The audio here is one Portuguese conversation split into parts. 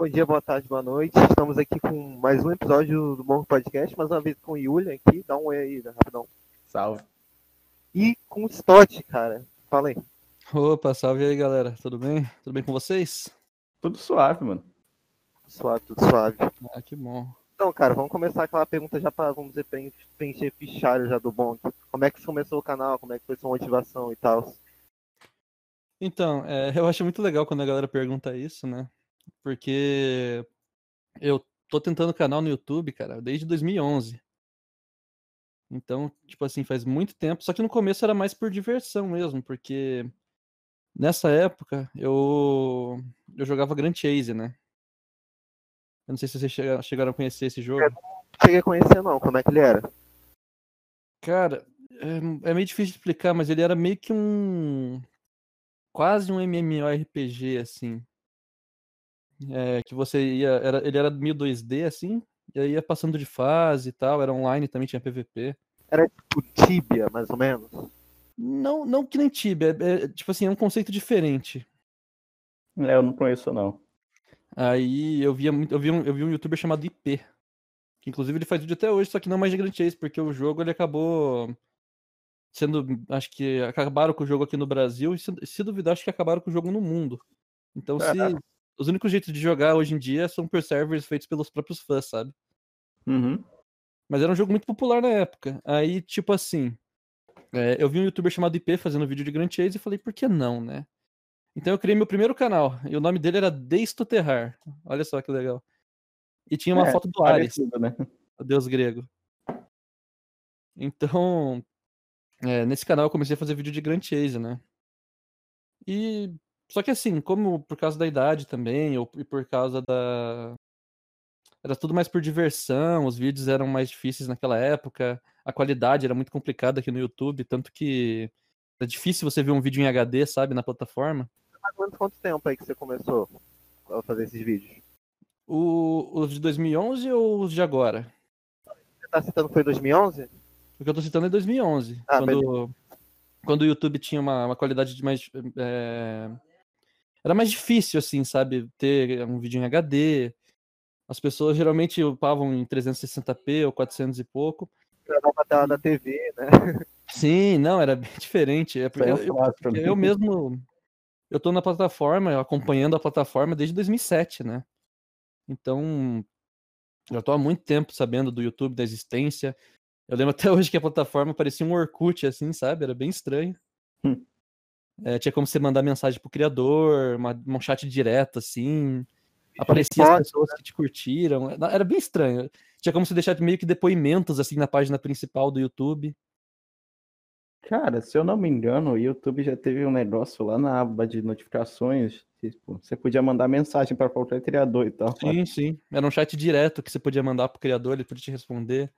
Bom dia, boa tarde, boa noite. Estamos aqui com mais um episódio do Morro Podcast, mais uma vez com o Yulia aqui. Dá um oi aí, né, rapidão. Salve. E com o Stott, cara. Fala aí. Opa, salve aí, galera. Tudo bem? Tudo bem com vocês? Tudo suave, mano. Suave, tudo suave. Ah, que bom. Então, cara, vamos começar aquela pergunta já para, vamos dizer, preen- preencher fichário já do bom. Como é que começou o canal? Como é que foi sua motivação e tal? Então, é, eu acho muito legal quando a galera pergunta isso, né? Porque eu tô tentando canal no YouTube, cara, desde 2011. Então, tipo assim, faz muito tempo. Só que no começo era mais por diversão mesmo, porque nessa época eu, eu jogava Grand Chase, né? Eu não sei se vocês chega- chegaram a conhecer esse jogo. Cheguei a conhecer não, como é que ele era? Cara, é, é meio difícil de explicar, mas ele era meio que um. Quase um MMORPG, assim. É, que você ia. Era, ele era meio 2D, assim, e aí ia passando de fase e tal, era online também, tinha PVP. Tipo Tibia, mais ou menos. Não, não que nem Tibia, é, é, tipo assim, é um conceito diferente. É, eu não conheço, não. Aí eu via muito, eu vi um, eu vi um youtuber chamado IP. Que inclusive ele faz vídeo até hoje, só que não mais de Grand Chase, porque o jogo ele acabou sendo. Acho que acabaram com o jogo aqui no Brasil, e se, se duvidar, acho que acabaram com o jogo no mundo. Então, se. Os únicos jeitos de jogar hoje em dia são por servers feitos pelos próprios fãs, sabe? Uhum. Mas era um jogo muito popular na época. Aí, tipo assim, é, eu vi um youtuber chamado IP fazendo vídeo de Grand Chase e falei, por que não, né? Então eu criei meu primeiro canal, e o nome dele era Deistoterrar. Olha só que legal. E tinha uma É, foto do Ares, né? o deus grego. Então, é, nesse canal eu comecei a fazer vídeo de Grand Chase, né? E só que assim, como por causa da idade também, ou e por causa da era tudo mais por diversão, os vídeos eram mais difíceis naquela época, a qualidade era muito complicada aqui no YouTube, tanto que é difícil você ver um vídeo em HD, sabe, na plataforma. Ou menos quanto tempo aí que você começou a fazer esses vídeos? O, os de 2011 ou os de agora? Você tá citando que foi 2011? O que eu tô citando é 2011, Ah, quando, quando o YouTube tinha uma, uma qualidade de mais. é, Era mais difícil, assim, sabe? Ter um vídeo em HD. As pessoas geralmente upavam em 360p ou 400 e pouco. Gravar pra tela da TV, né? Sim, não, era bem diferente. É porque é eu, mim. eu mesmo. Eu tô na plataforma, acompanhando a plataforma desde 2007, né? Então. Já tô há muito tempo sabendo do YouTube, da existência. Eu lembro até hoje que a plataforma parecia um Orkut, assim, sabe? Era bem estranho. Hum. É, tinha como você mandar mensagem pro criador, uma, um chat direto, assim. Aparecia as pessoas que te curtiram. Era bem estranho. Tinha como você deixar meio que depoimentos, assim, na página principal do YouTube. Cara, se eu não me engano, o YouTube já teve um negócio lá na aba de notificações. Tipo, você podia mandar mensagem para qualquer criador e tal. Sim, sim. Era um chat direto que você podia mandar pro criador, ele podia te responder.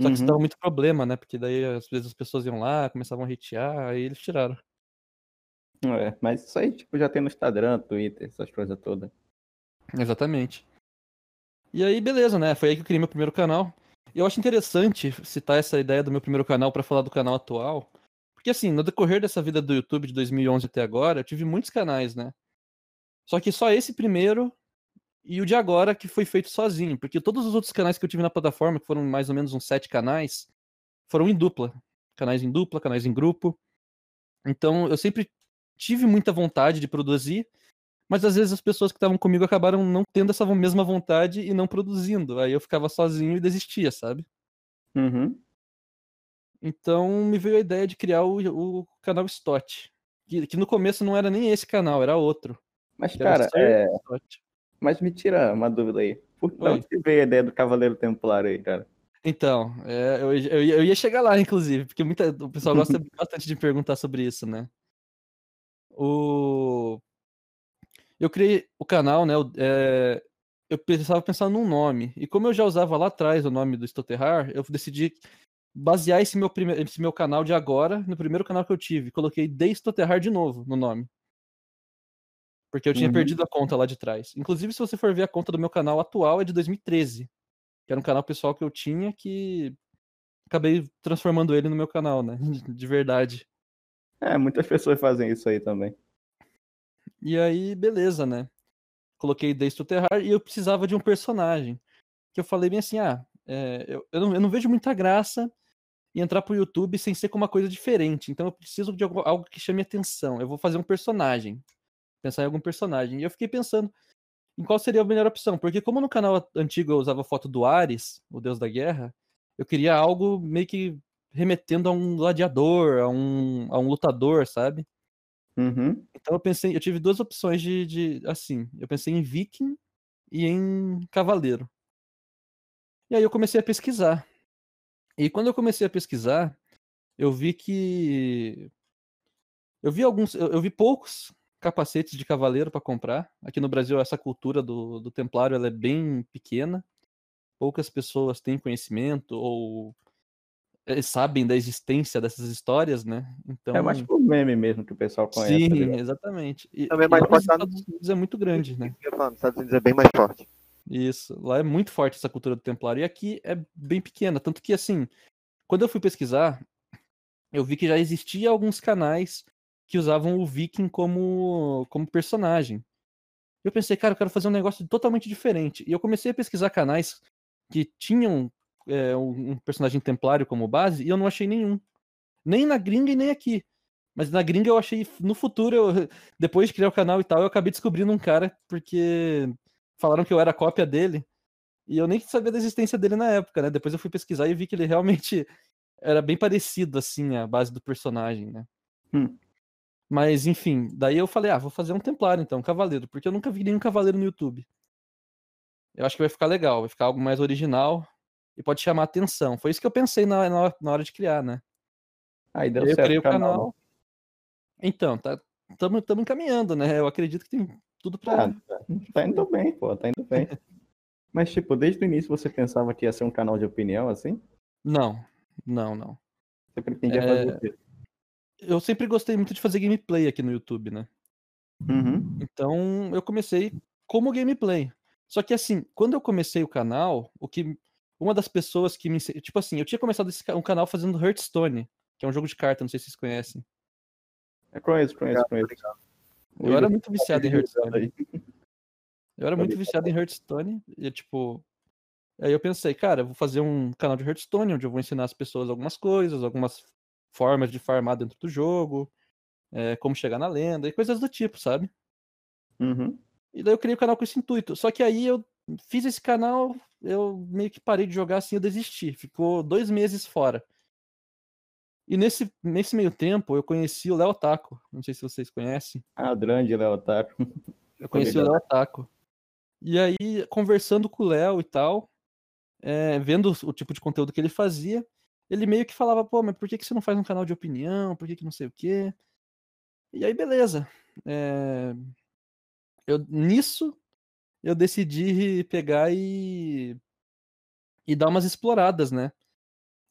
Só que isso Uhum. dava muito problema, né? Porque daí às vezes as pessoas iam lá, começavam a hatear, aí eles tiraram. É, mas isso aí, tipo, já tem no Instagram, Twitter, essas coisas todas. Exatamente. E aí, beleza, né? Foi aí que eu criei meu primeiro canal. E eu acho interessante citar essa ideia do meu primeiro canal pra falar do canal atual. Porque assim, no decorrer dessa vida do YouTube de 2011 até agora, eu tive muitos canais, né? Só que só esse primeiro e o de agora que foi feito sozinho. Porque todos os outros canais que eu tive na plataforma, que foram mais ou menos uns sete canais, foram em dupla. Canais em dupla, canais em grupo. Então eu sempre tive muita vontade de produzir, mas às vezes as pessoas que estavam comigo acabaram não tendo essa mesma vontade e não produzindo. Aí eu ficava sozinho e desistia, sabe? Uhum. Então me veio a ideia de criar o, o canal Stott. Que, que no começo não era nem esse canal, era outro. Mas, cara, é... Stott. mas me tira uma dúvida aí. Por que Oi. onde que veio a ideia do Cavaleiro Templário aí, cara? Então, é, eu, eu, eu ia chegar lá, inclusive, porque muita, o pessoal gosta bastante de perguntar sobre isso, né? O... Eu criei o canal, né? é, Eu precisava pensar num nome. E como eu já usava lá atrás o nome do Stoterrar, eu decidi basear esse meu, prime... esse meu canal de agora no primeiro canal que eu tive. Coloquei The Stoterrar de novo no nome. Porque eu tinha Uhum. perdido a conta lá de trás. Inclusive, se você for ver a conta do meu canal atual, é de 2013. Que era um canal pessoal que eu tinha que acabei transformando ele no meu canal, né? De verdade. É, muitas pessoas fazem isso aí também. E aí, beleza, né? coloquei Days to Terrar e eu precisava de um personagem. Que eu falei bem assim, ah, é, eu, eu, não, eu não vejo muita graça em entrar pro YouTube sem ser com uma coisa diferente. Então eu preciso de algo, algo que chame atenção. Eu vou fazer um personagem. Pensar em algum personagem. E eu fiquei pensando em qual seria a melhor opção. Porque como no canal antigo eu usava foto do Ares, o deus da guerra, eu queria algo meio que remetendo a um gladiador, a um, a um lutador, sabe? Uhum. Então eu pensei, eu tive duas opções de, de, assim, eu pensei em viking e em cavaleiro. E aí eu comecei a pesquisar. E quando eu comecei a pesquisar, eu vi que eu vi alguns, eu, eu vi poucos capacetes de cavaleiro para comprar. Aqui no Brasil essa cultura do, do templário ela é bem pequena. Poucas pessoas têm conhecimento ou sabem da existência dessas histórias, né? Então... É mais por meme mesmo que o pessoal conhece. Sim, tá exatamente. E, Também é mais forte nos Estados Unidos é muito grande, né? Nos Estados Unidos é bem mais forte. Isso, lá é muito forte essa cultura do templário. E aqui é bem pequena. Tanto que, assim, quando eu fui pesquisar, eu vi que já existia alguns canais que usavam o Viking como, como personagem. Eu pensei, cara, eu quero fazer um negócio totalmente diferente. E eu comecei a pesquisar canais que tinham é, um personagem templário como base e eu não achei nenhum. Nem na gringa e nem aqui. Mas na gringa eu achei. No futuro, eu, depois de criar o canal e tal, eu acabei descobrindo um cara porque falaram que eu era cópia dele. E eu nem sabia da existência dele na época, né? Depois eu fui pesquisar e vi que ele realmente era bem parecido, assim, a base do personagem, né? Hum. Mas, enfim, daí eu falei, ah, vou fazer um templário então, um cavaleiro, porque eu nunca vi nenhum cavaleiro no YouTube. Eu acho que vai ficar legal, vai ficar algo mais original e pode chamar atenção. Foi isso que eu pensei na, na, hora de criar, né? Aí deu eu certo criei o canal. canal. Então, tá, estamos encaminhando, né? Eu acredito que tem tudo pra. Ah, tá, tá indo bem, pô, tá indo bem. Mas, tipo, desde o início você pensava que ia ser um canal de opinião, assim? Não, não, não. Você pretendia É, fazer o quê? Eu sempre gostei muito de fazer gameplay aqui no YouTube, né? Uhum. Então eu comecei como gameplay. Só que assim, quando eu comecei o canal, o que uma das pessoas que me tipo assim, eu tinha começado esse um canal fazendo Hearthstone, que é um jogo de carta, não sei se vocês conhecem. Eu conheço, conheço, conheço. Eu era muito viciado em Hearthstone. Eu era muito viciado em Hearthstone e tipo, aí eu pensei, cara, eu vou fazer um canal de Hearthstone onde eu vou ensinar as pessoas algumas coisas, algumas formas de farmar dentro do jogo, é, como chegar na lenda e coisas do tipo, sabe? Uhum. E daí eu criei o canal com esse intuito. Só que aí eu fiz esse canal, eu meio que parei de jogar assim, eu desisti. Ficou dois meses fora. E nesse, nesse meio tempo eu conheci o Léo Taco. Não sei se vocês conhecem. Ah, o grande Léo Otaku. Eu conheci o ligado. Léo Taco. E aí, conversando com o Léo e tal, é, vendo o tipo de conteúdo que ele fazia, ele meio que falava, pô, mas por que, que você não faz um canal de opinião? Por que, que não sei o quê? E aí, beleza. É, eu, nisso, eu decidi pegar e, e dar umas exploradas, né?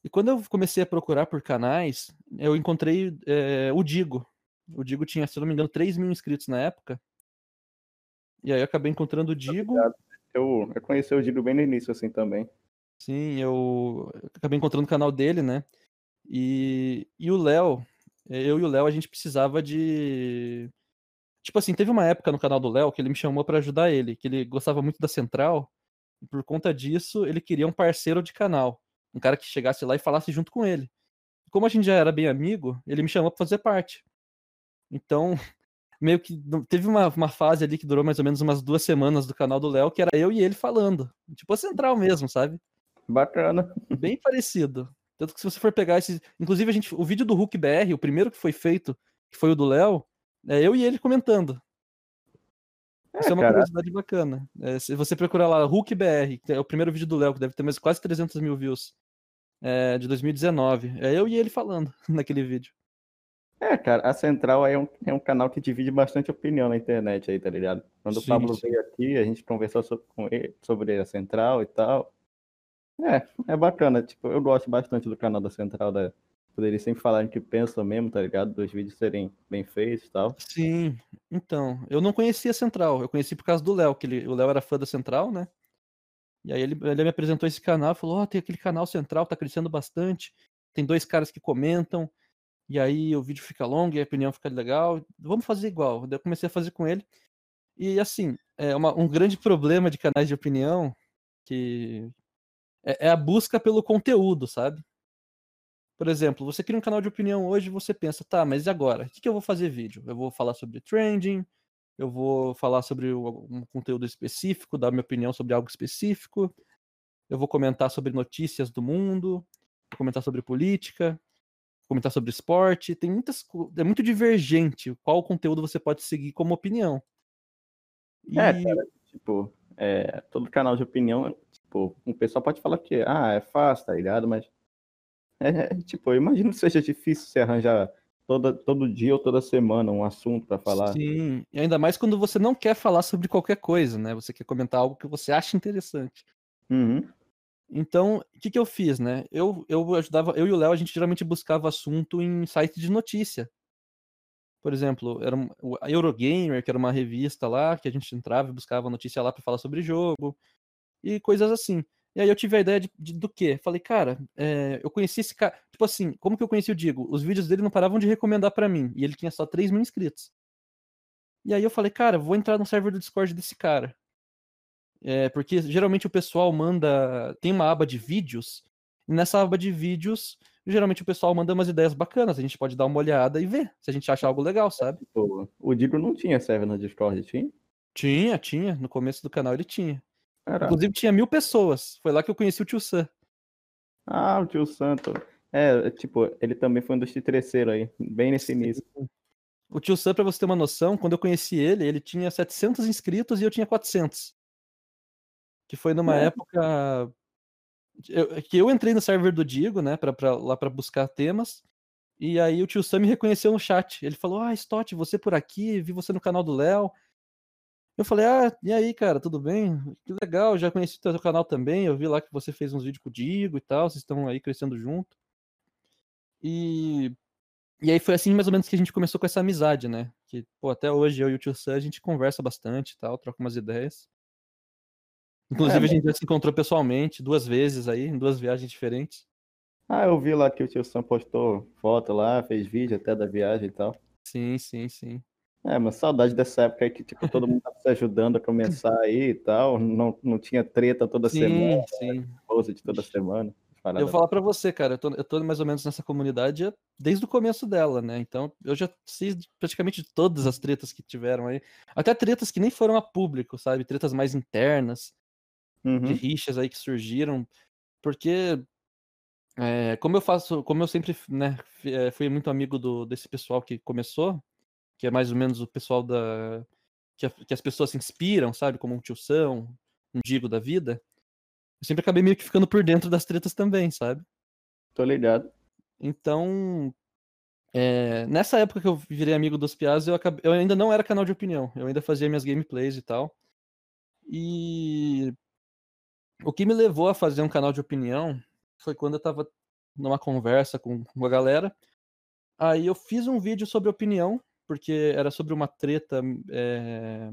E quando eu comecei a procurar por canais, eu encontrei é, o Digo. O Digo tinha, se eu não me engano, 3 mil inscritos na época. E aí eu acabei encontrando o Digo. Eu, eu conheci o Digo bem no início, assim, também. Sim, eu acabei encontrando o canal dele, né? E, e o Léo, eu e o Léo, a gente precisava de. Tipo assim, teve uma época no canal do Léo que ele me chamou pra ajudar ele, que ele gostava muito da Central, e por conta disso ele queria um parceiro de canal, um cara que chegasse lá e falasse junto com ele. Como a gente já era bem amigo, ele me chamou pra fazer parte. Então, meio que teve uma, uma fase ali que durou mais ou menos umas duas semanas do canal do Léo, que era eu e ele falando. Tipo a Central mesmo, sabe? Bacana. bem parecido. Tanto que se você for pegar esse. Inclusive, a gente, o vídeo do Hulk BR, o primeiro que foi feito, que foi o do Léo, é eu e ele comentando. Isso é uma cara. curiosidade bacana. É, se você procurar lá Hulk BR, que é o primeiro vídeo do Léo, que deve ter mais quase 300 mil views, é, de 2019. É eu e ele falando naquele vídeo. É, cara, a Central é um, é um canal que divide bastante opinião na internet aí, tá ligado? Quando Sim, o Pablo sim. veio aqui, a gente conversou so- com ele sobre a Central e tal. É, é bacana, tipo, eu gosto bastante do canal da Central, da, eles sempre falarem que pensam mesmo, tá ligado? Dos vídeos serem bem feitos e tal. Sim, então, eu não conhecia a Central, eu conheci por causa do Léo, que ele, o Léo era fã da Central, né? E aí ele, ele me apresentou esse canal falou: Ó, tem aquele canal Central, tá crescendo bastante. Tem dois caras que comentam, e aí o vídeo fica longo e a opinião fica legal. Vamos fazer igual. Eu comecei a fazer com ele. E assim, é uma, um grande problema de canais de opinião que é, é a busca pelo conteúdo, sabe? Por exemplo, você cria um canal de opinião hoje você pensa, tá, mas e agora? O que, que eu vou fazer vídeo? Eu vou falar sobre trending, eu vou falar sobre um conteúdo específico, dar minha opinião sobre algo específico, eu vou comentar sobre notícias do mundo, vou comentar sobre política, comentar sobre esporte. Tem muitas é muito divergente qual conteúdo você pode seguir como opinião. E... É, cara, tipo, é, todo canal de opinião, tipo, o pessoal pode falar que ah, é fácil, tá ligado? Mas é, tipo, eu imagino que seja difícil você arranjar toda, todo dia ou toda semana um assunto para falar. Sim, e ainda mais quando você não quer falar sobre qualquer coisa, né? Você quer comentar algo que você acha interessante. Uhum. Então, o que, que eu fiz, né? Eu, eu ajudava, eu e o Léo, a gente geralmente buscava assunto em site de notícia. Por exemplo, era a Eurogamer, que era uma revista lá, que a gente entrava e buscava notícia lá para falar sobre jogo e coisas assim. E aí eu tive a ideia de, de do quê? Falei, cara, é, eu conheci esse cara. Tipo assim, como que eu conheci o Diego? Os vídeos dele não paravam de recomendar para mim. E ele tinha só 3 mil inscritos. E aí eu falei, cara, vou entrar no server do Discord desse cara. É, porque geralmente o pessoal manda. Tem uma aba de vídeos. E nessa aba de vídeos, geralmente o pessoal manda umas ideias bacanas. A gente pode dar uma olhada e ver se a gente acha algo legal, sabe? O Diego não tinha server no Discord, tinha? Tinha, tinha. No começo do canal ele tinha. Caraca. Inclusive tinha mil pessoas. Foi lá que eu conheci o tio Sam. Ah, o tio Santo. É, tipo, ele também foi um dos titreceiros aí, bem nesse início. O tio Sam, pra você ter uma noção, quando eu conheci ele, ele tinha 700 inscritos e eu tinha 400. Que foi numa é. época eu, que eu entrei no server do Diego, né, pra, pra, lá para buscar temas. E aí o tio Sam me reconheceu no chat. Ele falou: Ah, Stott, você por aqui, vi você no canal do Léo. Eu falei, ah, e aí, cara, tudo bem? Que legal, já conheci o teu canal também. Eu vi lá que você fez uns vídeos com o Digo e tal, vocês estão aí crescendo junto. E, e aí foi assim mais ou menos que a gente começou com essa amizade, né? Que, pô, até hoje eu e o tio Sam a gente conversa bastante e tal, troca umas ideias. Inclusive é, a gente já se encontrou pessoalmente duas vezes aí, em duas viagens diferentes. Ah, eu vi lá que o tio Sam postou foto lá, fez vídeo até da viagem e tal. Sim, sim, sim. É, mas saudade dessa época aí que tipo, todo mundo tava se ajudando a começar aí e tal. Não, não tinha treta toda sim, semana. Sim, sim. de toda semana. Eu vou falar pra você, cara, eu tô, eu tô mais ou menos nessa comunidade desde o começo dela, né? Então eu já sei praticamente todas as tretas que tiveram aí. Até tretas que nem foram a público, sabe? Tretas mais internas, uhum. de rixas aí que surgiram. Porque, é, como eu faço, como eu sempre né, é, fui muito amigo do, desse pessoal que começou, que é mais ou menos o pessoal da. que, a, que as pessoas se inspiram, sabe? Como um tio São, um Digo da vida. Eu sempre acabei meio que ficando por dentro das tretas também, sabe? Tô ligado. Então. É, nessa época que eu virei amigo dos Piazzi, eu, acabei, eu ainda não era canal de opinião. Eu ainda fazia minhas gameplays e tal. E o que me levou a fazer um canal de opinião foi quando eu tava numa conversa com, com a galera. Aí eu fiz um vídeo sobre opinião porque era sobre uma treta é...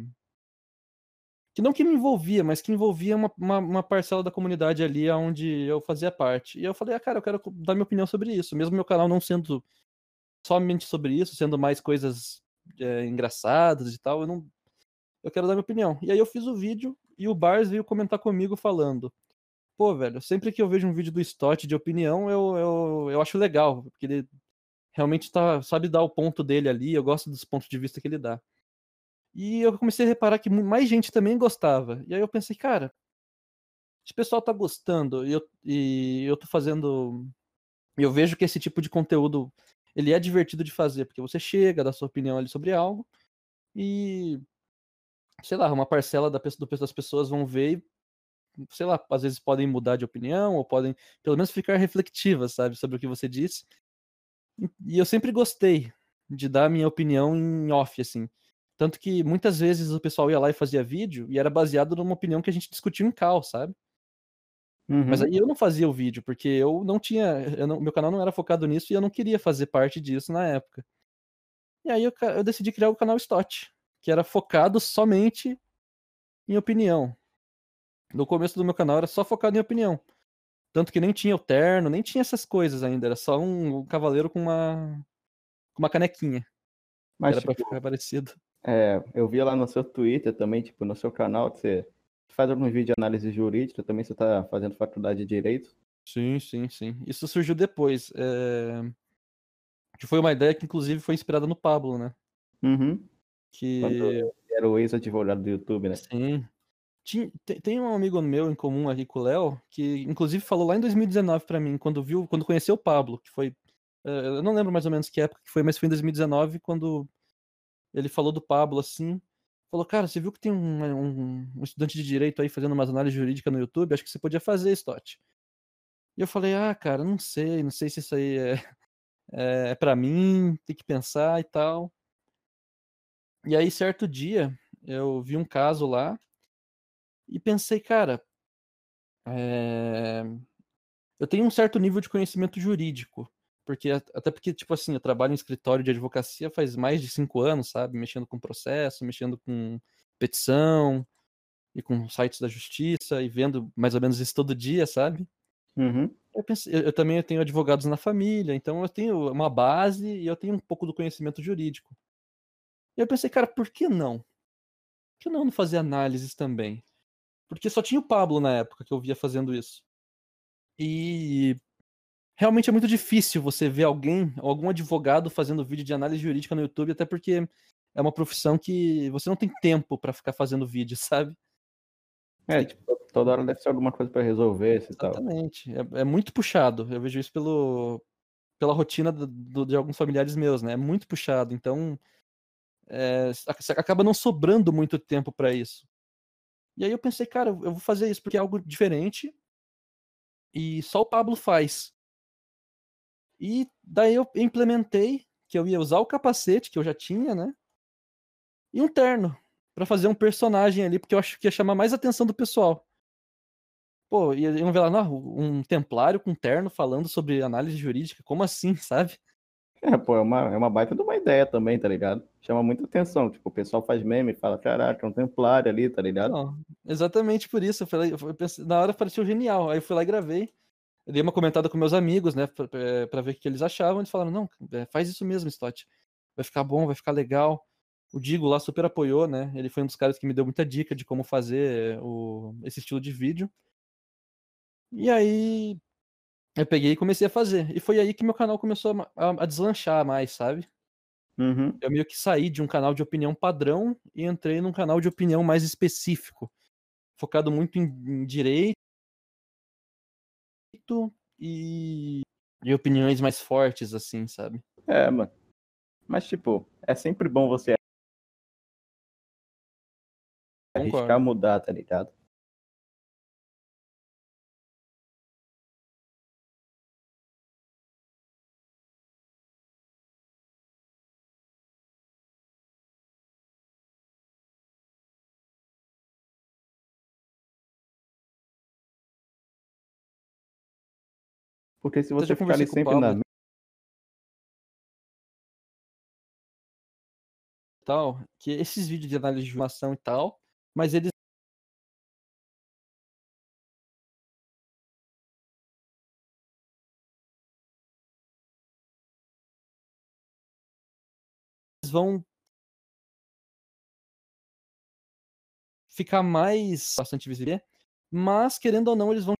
que não que me envolvia, mas que envolvia uma, uma, uma, parcela da comunidade ali onde eu fazia parte. E eu falei, ah, cara, eu quero dar minha opinião sobre isso, mesmo meu canal não sendo somente sobre isso, sendo mais coisas é, engraçadas e tal, eu não. Eu quero dar minha opinião. E aí eu fiz o vídeo e o Bars veio comentar comigo falando. Pô, velho, sempre que eu vejo um vídeo do Stott de opinião, eu, eu, eu acho legal, porque ele realmente tá, sabe dar o ponto dele ali, eu gosto dos pontos de vista que ele dá. E eu comecei a reparar que mais gente também gostava. E aí eu pensei, cara, se o pessoal tá gostando e eu, e eu tô fazendo. Eu vejo que esse tipo de conteúdo ele é divertido de fazer, porque você chega, dá sua opinião ali sobre algo e. Sei lá, uma parcela da, do, das pessoas vão ver e, sei lá, às vezes podem mudar de opinião ou podem pelo menos ficar reflexivas, sabe, sobre o que você disse. E eu sempre gostei de dar minha opinião em off, assim. Tanto que muitas vezes o pessoal ia lá e fazia vídeo e era baseado numa opinião que a gente discutiu em cal, sabe? Uhum. Mas aí eu não fazia o vídeo, porque eu não tinha. Eu não, meu canal não era focado nisso e eu não queria fazer parte disso na época. E aí eu, eu decidi criar o canal Stott, que era focado somente em opinião. No começo do meu canal era só focado em opinião. Tanto que nem tinha o terno, nem tinha essas coisas ainda. Era só um, um cavaleiro com uma, com uma canequinha. Mas, era tipo, pra ficar parecido. É, eu vi lá no seu Twitter também, tipo, no seu canal, que você faz alguns vídeos de análise jurídica, também você tá fazendo faculdade de Direito. Sim, sim, sim. Isso surgiu depois. É... Que foi uma ideia que, inclusive, foi inspirada no Pablo, né? Uhum. Que. Quando era o ex-advogado do YouTube, né? Sim. Tem um amigo meu em comum aqui com o Léo, que inclusive falou lá em 2019 pra mim, quando viu, quando conheceu o Pablo, que foi. eh, Eu não lembro mais ou menos que época que foi, mas foi em 2019, quando ele falou do Pablo assim. Falou, cara, você viu que tem um, um- um estudante de direito aí fazendo umas análises jurídicas no YouTube? Acho que você podia fazer, Stott. E eu falei, ah, cara, não sei, não sei se isso aí é, é, é para mim, tem que pensar e tal. E aí, certo dia, eu vi um caso lá e pensei, cara, é, eu tenho um certo nível de conhecimento jurídico, porque até porque, tipo assim, eu trabalho em escritório de advocacia faz mais de cinco anos, sabe? Mexendo com processo, mexendo com petição e com sites da justiça e vendo mais ou menos isso todo dia, sabe? Uhum. Eu, pensei, eu, eu também tenho advogados na família, então eu tenho uma base e eu tenho um pouco do conhecimento jurídico. E eu pensei, cara, por que não? Por que não não fazer análises também? Porque só tinha o Pablo na época que eu via fazendo isso. E realmente é muito difícil você ver alguém, algum advogado fazendo vídeo de análise jurídica no YouTube, até porque é uma profissão que você não tem tempo pra ficar fazendo vídeo, sabe? É, tipo, toda hora deve ser alguma coisa pra resolver e tal. Exatamente. É, é muito puxado. Eu vejo isso pelo, pela rotina do- do- de alguns familiares meus, né? É muito puxado. Então, é, ac- acaba não sobrando muito tempo pra isso. E aí eu pensei, cara, eu vou fazer isso porque é algo diferente e só o Pablo faz. E daí eu implementei que eu ia usar o capacete que eu já tinha, né? E um terno pra fazer um personagem ali, porque eu acho que ia chamar mais atenção do pessoal. Pô, iam ver lá, não, um templário com terno falando sobre análise jurídica, como assim, sabe? É, pô, é uma, é uma baita de uma ideia também, tá ligado? Chama muita atenção. Tipo, o pessoal faz meme e fala, caraca, é um templário ali, tá ligado? Não, exatamente por isso. Eu falei, eu pensei- na hora pareceu genial. Aí eu fui lá e gravei. Eu dei uma comentada com meus amigos, né, pra, pra- pra ver o que eles achavam. Eles falaram, não, é, faz isso mesmo, Stott. Vai ficar bom, vai ficar legal. O Digo lá super apoiou, né? Ele foi um dos caras que me deu muita dica de como fazer o, esse estilo de vídeo. E aí eu peguei e comecei a fazer. E foi aí que meu canal começou a, a- a deslanchar mais, sabe? Uhum. eu meio que saí de um canal de opinião padrão e entrei num canal de opinião mais específico, focado muito em, em direito e, e opiniões mais fortes, assim, sabe? É, mano. Mas, tipo, é sempre bom você arriscar Concordo. mudar, tá ligado? Porque se Até você ficar ali sempre na. Tal, que esses vídeos de análise de informação e tal, mas eles vão ficar mais bastante visível, mas querendo ou não, eles vão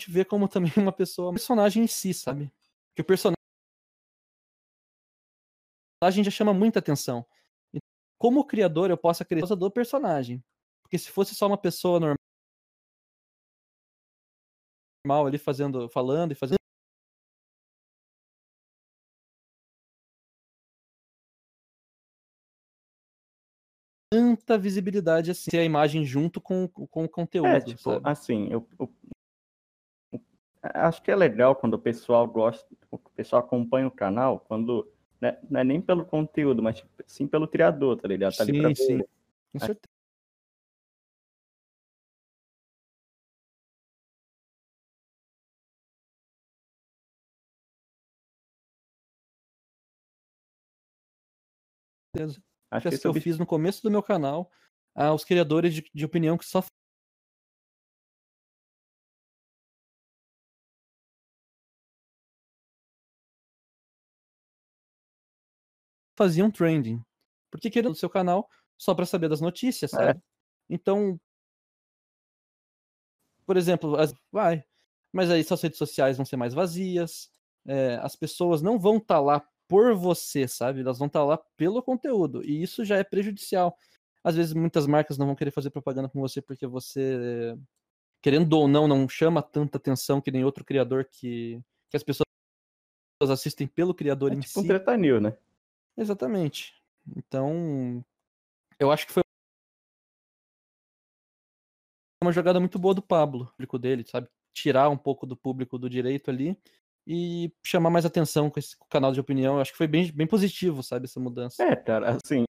te ver como também uma pessoa, um personagem em si, sabe? Que o personagem já chama muita atenção. Como criador, eu posso acreditar do personagem. Porque se fosse só uma pessoa normal ali fazendo, falando e fazendo tanta visibilidade assim, a imagem junto com, com o conteúdo, É, tipo, sabe? assim, eu- eu acho que é legal quando o pessoal gosta, o pessoal acompanha o canal, quando né, não é nem pelo conteúdo, mas sim pelo criador, tá ligado? Tá sim, ali pra sim. Ver. Com certeza. Acho que é eu fiz no começo do meu canal ah, os criadores de, de opinião que só faziam trending. Porque querendo o seu canal só para saber das notícias, É. sabe? Então, por exemplo, as- vai, mas aí suas redes sociais vão ser mais vazias, é, as pessoas não vão estar lá por você, sabe? Elas vão estar lá pelo conteúdo, e isso já é prejudicial. Às vezes muitas marcas não vão querer fazer propaganda com você porque você, querendo ou não, não chama tanta atenção que nem outro criador que, que as pessoas assistem pelo criador é em tipo um si. treta new, né? Exatamente. Então, eu acho que foi uma jogada muito boa do Pablo, o público dele, sabe? Tirar um pouco do público do direito ali e chamar mais atenção com esse canal de opinião. Eu acho que foi bem, bem positivo, sabe, essa mudança. É, cara, assim.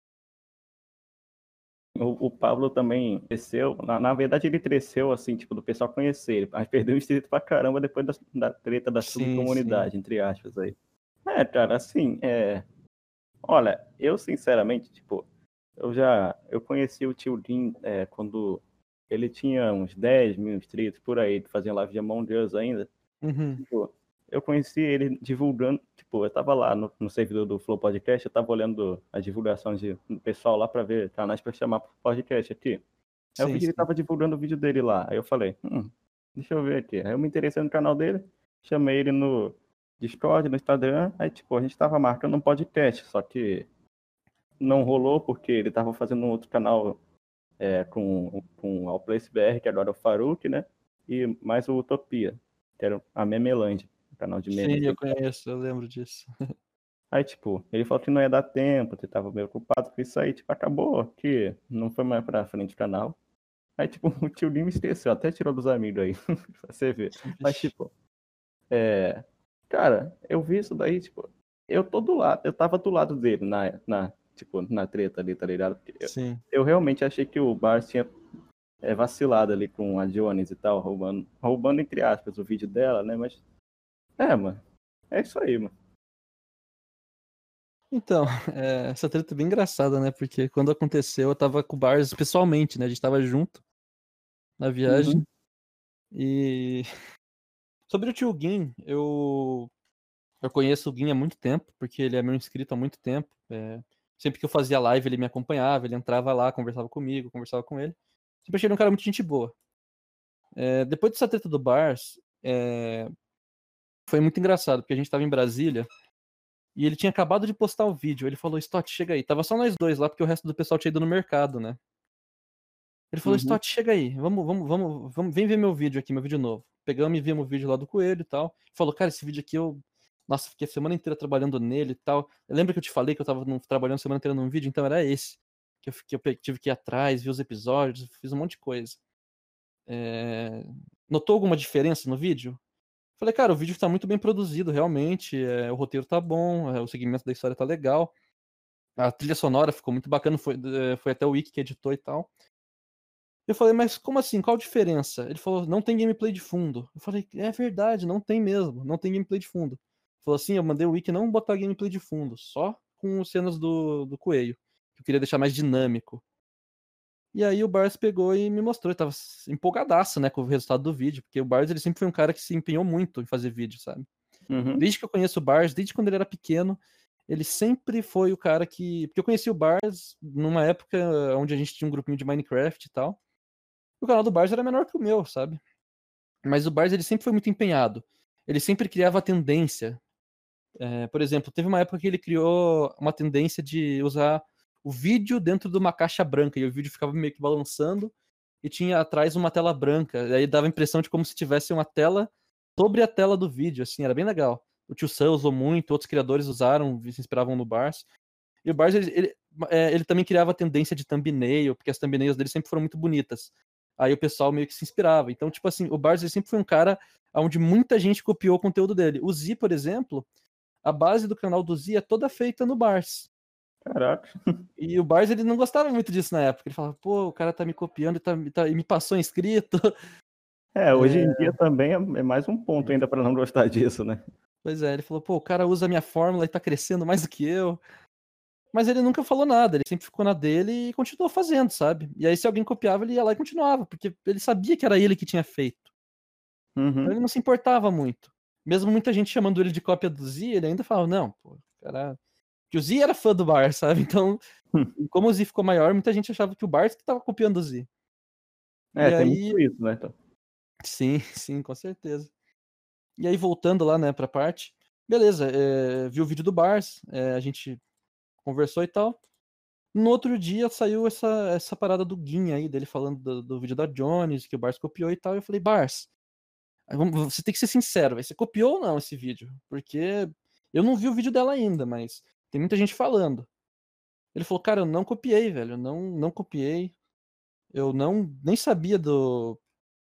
O, o Pablo também cresceu. Na, na verdade, ele cresceu, assim, tipo, do pessoal conhecer ele. Mas perdeu o inscrito pra caramba depois da, da treta da Sim, subcomunidade, entre aspas aí. É, cara, assim, é. Olha, eu sinceramente, tipo, eu já. Eu conheci o tio Din é, quando ele tinha uns 10 mil inscritos por aí, fazia live de Among Us ainda. Uhum. Tipo, eu conheci ele divulgando, tipo, eu tava lá no, no servidor do Flow Podcast, eu tava olhando as divulgações de, do pessoal lá pra ver canais pra chamar pro podcast aqui. Aí eu vi que ele tava divulgando o vídeo dele lá. Aí eu falei, hum, deixa eu ver aqui. Aí eu me interessei no canal dele, chamei ele no Discord, no Instagram, aí tipo, a gente tava marcando um podcast, só que não rolou porque ele tava fazendo um outro canal é, com, com o Allplace BR, que agora é o Faruk, né? E mais o Utopia, que era a Memeland, o canal de memes. Sim, eu conheço, eu lembro disso. Aí, tipo, ele falou que não ia dar tempo, que tava meio ocupado com isso aí, tipo, acabou que não foi mais pra frente o canal. Aí, tipo, o tio Lim me esqueceu, até tirou dos amigos aí, pra você ver. Mas, tipo, é... Cara, eu vi isso daí, tipo, eu tô do lado, eu tava do lado dele na, na tipo, na treta ali, tá ligado? Porque eu, Sim. eu realmente achei que o Bars tinha é, vacilado ali com a Jones e tal, roubando, roubando entre aspas o vídeo dela, né? Mas, é, mano, é isso aí, mano. Então, é, essa treta é bem engraçada, né? Porque quando aconteceu, eu tava com o Bars pessoalmente, né? A gente tava junto na viagem. Uhum. E sobre o tio Gin, eu eu conheço o Gin há muito tempo, porque ele é meu inscrito há muito tempo. É, sempre que eu fazia live, ele me acompanhava, ele entrava lá, conversava comigo, conversava com ele. Sempre achei ele um cara muito gente boa. É, depois dessa treta do Bars, é, foi muito engraçado, porque a gente tava em Brasília e ele tinha acabado de postar o vídeo. Ele falou, Stott, chega aí. Tava só nós dois lá, porque o resto do pessoal tinha ido no mercado, né? Ele falou, Uhum. Stott, chega aí. Vamos, vamos, vamos, vamos, vem ver meu vídeo aqui, meu vídeo novo. Pegamos e vimos o vídeo lá do Coelho e tal. Falou, cara, esse vídeo aqui eu. Nossa, fiquei a semana inteira trabalhando nele e tal. Lembra que eu te falei que eu tava trabalhando a semana inteira num vídeo? Então era esse. Que eu, fiquei- eu tive que ir atrás, ver os episódios, fiz um monte de coisa. É, Notou alguma diferença no vídeo? Falei, cara, o vídeo tá muito bem produzido, realmente. é, o roteiro tá bom, é, o segmento da história tá legal. A trilha sonora ficou muito bacana, foi, é, foi até o Wiki que editou e tal. Eu falei, mas como assim? Qual a diferença? Ele falou, não tem gameplay de fundo. Eu falei, é verdade, não tem mesmo, não tem gameplay de fundo. Ele falou assim, eu mandei o Wiki não botar gameplay de fundo, só com cenas do, do coelho. Que eu queria deixar mais dinâmico. E aí o Bars pegou e me mostrou, ele tava empolgadaço, né, com o resultado do vídeo, porque o Bars ele sempre foi um cara que se empenhou muito em fazer vídeo, sabe? Uhum. Desde que eu conheço o Bars, desde quando ele era pequeno, ele sempre foi o cara que. Porque eu conheci o Bars numa época onde a gente tinha um grupinho de Minecraft e tal. O canal do Bars era menor que o meu, sabe? Mas o Bars ele sempre foi muito empenhado. Ele sempre criava tendência. É, por exemplo, teve uma época que ele criou uma tendência de usar o vídeo dentro de uma caixa branca e o vídeo ficava meio que balançando e tinha atrás uma tela branca. E aí dava a impressão de como se tivesse uma tela sobre a tela do vídeo, assim, era bem legal. O Tio Sam usou muito, outros criadores usaram, se inspiravam no Bars. E o Bars, ele, ele, é, ele também criava tendência de thumbnail, porque as thumbnails dele sempre foram muito bonitas. Aí o pessoal meio que se inspirava. Então, tipo assim, o Bars ele sempre foi um cara onde muita gente copiou o conteúdo dele. O Z, por exemplo, a base do canal do Z é toda feita no Bars. Caraca. E o Bars ele não gostava muito disso na época. Ele falava, pô, o cara tá me copiando e, tá, tá- e me passou inscrito. É, hoje em dia também é, é mais um ponto ainda pra não gostar disso, né? Pois é, ele falou, pô, o cara usa a minha fórmula e tá crescendo mais do que eu. Mas ele nunca falou nada, ele sempre ficou na dele e continuou fazendo, sabe? E aí, se alguém copiava, ele ia lá e continuava, porque ele sabia que era ele que tinha feito. Uhum. Então ele não se importava muito. Mesmo muita gente chamando ele de cópia do Z, ele ainda falava, não, pô, cara. Que o Z era fã do Bar, sabe? Então, como o Z ficou maior, muita gente achava que o Bar que tava copiando o Z. É, E tem aí- muito isso, né? Então. Sim, sim, com certeza. E aí, voltando lá, né, pra parte. Beleza, é, vi o vídeo do Bars, é, a gente conversou e tal. No outro dia saiu essa, essa parada do Guin aí, dele falando do, do vídeo da Jones, que o Bars copiou e tal. Eu falei, Bars, você tem que ser sincero, véi, você copiou ou não esse vídeo? Porque eu não vi o vídeo dela ainda, mas tem muita gente falando. Ele falou, cara, eu não copiei, velho, eu não, não copiei. Eu não nem sabia do,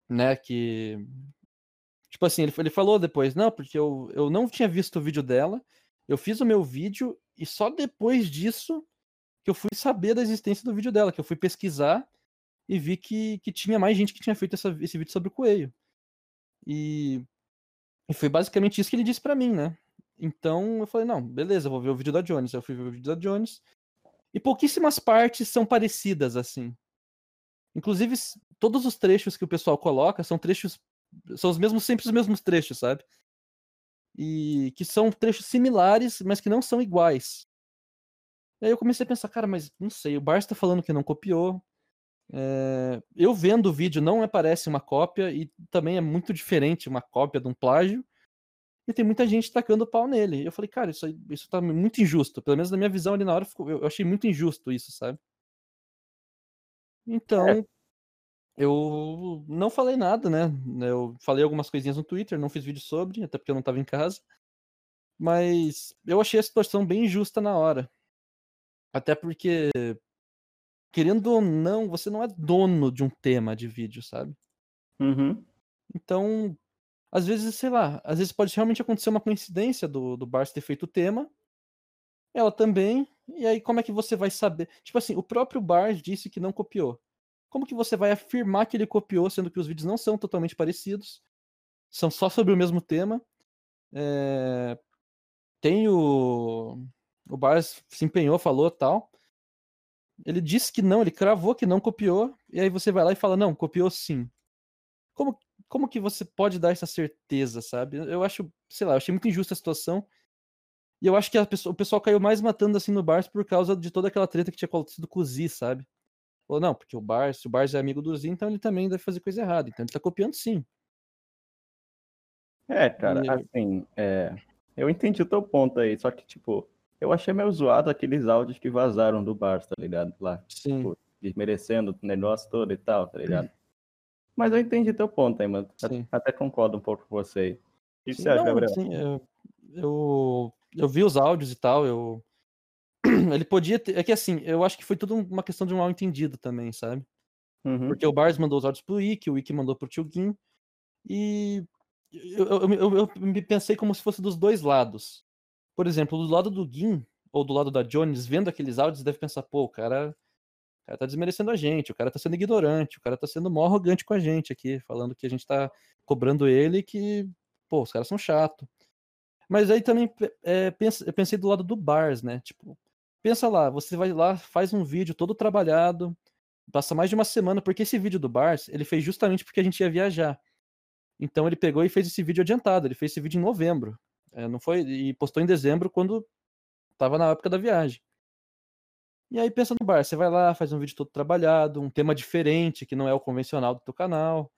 né, que tipo assim, ele, ele falou depois, não, porque eu, eu não tinha visto o vídeo dela, eu fiz o meu vídeo e só depois disso que eu fui saber da existência do vídeo dela, que eu fui pesquisar e vi que, que tinha mais gente que tinha feito essa- esse vídeo sobre o coelho. E, e foi basicamente isso que ele disse pra mim, né? Então eu falei, não, beleza, vou ver o vídeo da Jones. Eu fui ver o vídeo da Jones. E pouquíssimas partes são parecidas, assim. Inclusive, todos os trechos que o pessoal coloca são trechos. São os mesmos, sempre os mesmos trechos, sabe? E que são trechos similares, mas que não são iguais. E aí eu comecei a pensar, cara, mas não sei, o Bars tá falando que não copiou. É, eu vendo o vídeo não me parece uma cópia e também é muito diferente uma cópia de um plágio. E tem muita gente tacando o pau nele. Eu falei, cara, isso, aí, isso tá muito injusto. Pelo menos na minha visão ali na hora, eu eu achei muito injusto isso, sabe? Então, eu não falei nada, né? Eu falei algumas coisinhas no Twitter, não fiz vídeo sobre, até porque eu não tava em casa. Mas eu achei a situação bem injusta na hora. Até porque, querendo ou não, você não é dono de um tema de vídeo, sabe? Uhum. Então, às vezes, sei lá, às vezes pode realmente acontecer uma coincidência do, do Bars ter feito o tema, ela também, e aí como é que você vai saber? Tipo assim, o próprio Bars disse que não copiou. Como que você vai afirmar que ele copiou, sendo que os vídeos não são totalmente parecidos, são só sobre o mesmo tema? É, Tem o. O Bars se empenhou, falou tal. Ele disse que não, ele cravou que não copiou, e aí você vai lá e fala, não, copiou sim. Como, como que você pode dar essa certeza, sabe? Eu acho, sei lá, eu achei muito injusta a situação. E eu acho que pessoa- o pessoal caiu mais matando assim no Bars por causa de toda aquela treta que tinha acontecido com o Z, sabe? Falou, não, porque o Bars, se o Bars é amigo do Z, então ele também deve fazer coisa errada. Então ele tá copiando sim. É, cara, E- assim, é, eu entendi o teu ponto aí, só que, tipo, eu achei meio zoado aqueles áudios que vazaram do Barça, tá ligado? Lá, Sim. Pô. desmerecendo o negócio todo e tal, tá ligado? Mas eu entendi teu ponto aí, mano. Sim. Até concordo um pouco com você aí. O que Sim, você acha, Gabriel? sim, eu, eu, eu vi os áudios e tal, eu. Ele podia ter. É que assim, eu acho que foi tudo uma questão de um mal entendido também, sabe? Uhum. Porque o Bars mandou os áudios pro Wiki, o Wiki mandou pro Tio Gin. E eu, eu, eu, eu me pensei como se fosse dos dois lados. Por exemplo, do lado do Gin, ou do lado da Jones, vendo aqueles áudios, deve pensar, pô, o cara, o cara tá desmerecendo a gente, o cara tá sendo ignorante, o cara tá sendo mó arrogante com a gente aqui, falando que a gente tá cobrando ele e que, pô, os caras são chato. Mas aí também é, eu pensei do lado do Bars, né? Tipo, pensa lá, você vai lá, faz um vídeo todo trabalhado, passa mais de uma semana, porque esse vídeo do Bars, ele fez justamente porque a gente ia viajar. Então ele pegou e fez esse vídeo adiantado, ele fez esse vídeo em novembro. É, não foi e postou em dezembro quando tava na época da viagem. E aí pensa no bar, você vai lá, faz um vídeo todo trabalhado, um tema diferente, que não é o convencional do teu canal,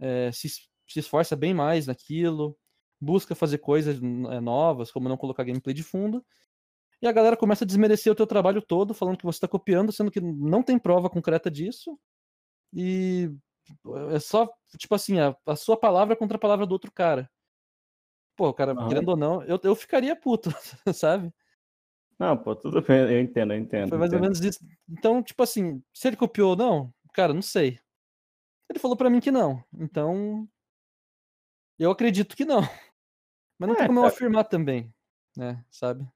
é, se, se esforça bem mais naquilo, busca fazer coisas é, novas, como não colocar gameplay de fundo, e a galera começa a desmerecer o teu trabalho todo, falando que você está copiando, sendo que não tem prova concreta disso, e é só, tipo assim, a, a sua palavra contra a palavra do outro cara. Pô, cara, Aham. querendo ou não, eu, eu ficaria puto, sabe? Não, pô, tudo bem, eu entendo, eu entendo. Foi mais ou entendo. menos isso. Então, tipo assim, se ele copiou ou não, cara, não sei. Ele falou pra mim que não. Então, eu acredito que não. Mas não É, tem como eu afirmar também, né? Sabe?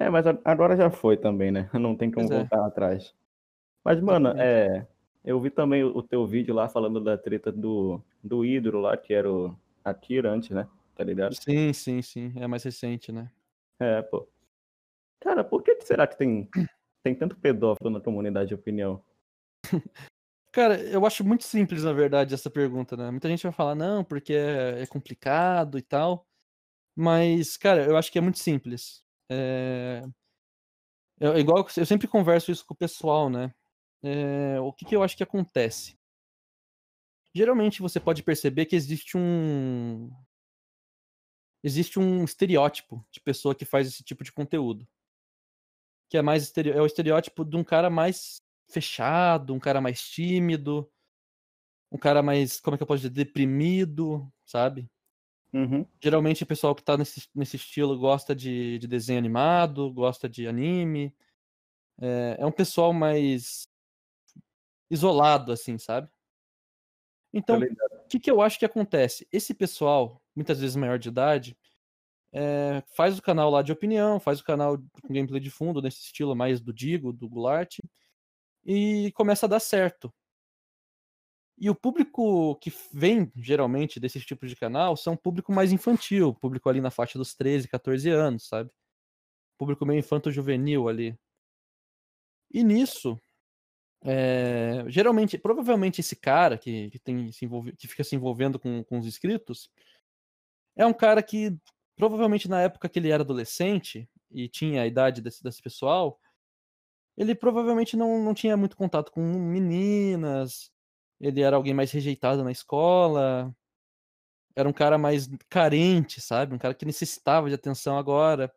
É, mas agora já foi também, né? Não tem como Pois é. voltar atrás. Mas, mano, é, eu vi também o, teu vídeo lá falando da treta do, do ídolo lá, que era o Akira antes, né? Tá ligado? Sim, sim, sim. É mais recente, né? É, pô. Cara, por que será que tem, tem tanto pedófilo na comunidade de opinião? Cara, eu acho muito simples, na verdade, essa pergunta, né? Muita gente vai falar, não, porque é, é complicado e tal. Mas, cara, eu acho que é muito simples. É... é igual eu sempre converso isso com o pessoal, né? É... O que, que eu acho que acontece? Geralmente você pode perceber que existe um. Existe um estereótipo de pessoa que faz esse tipo de conteúdo. Que é mais é o estereótipo de um cara mais fechado, um cara mais tímido, um cara mais, como é que eu posso dizer, deprimido, sabe? Uhum. Geralmente o pessoal que tá nesse, nesse estilo gosta de, de desenho animado, gosta de anime. É, é um pessoal mais isolado, assim, sabe? Então, o que, que eu acho que acontece? Esse pessoal, muitas vezes maior de idade, é, faz o canal lá de opinião, faz o canal com gameplay de fundo, nesse estilo mais do Digo, do Goulart, e começa a dar certo. E o público que vem, geralmente, desses tipos de canal são público mais infantil, público ali na faixa dos 13, 14 anos, sabe? Público meio infanto-juvenil ali. E nisso, é, geralmente, provavelmente esse cara que, que, tem se envolve, que fica se envolvendo com, com os inscritos é um cara que, provavelmente na época que ele era adolescente e tinha a idade desse, desse pessoal, ele provavelmente não, não tinha muito contato com meninas, ele era alguém mais rejeitado na escola, era um cara mais carente, sabe? Um cara que necessitava de atenção agora.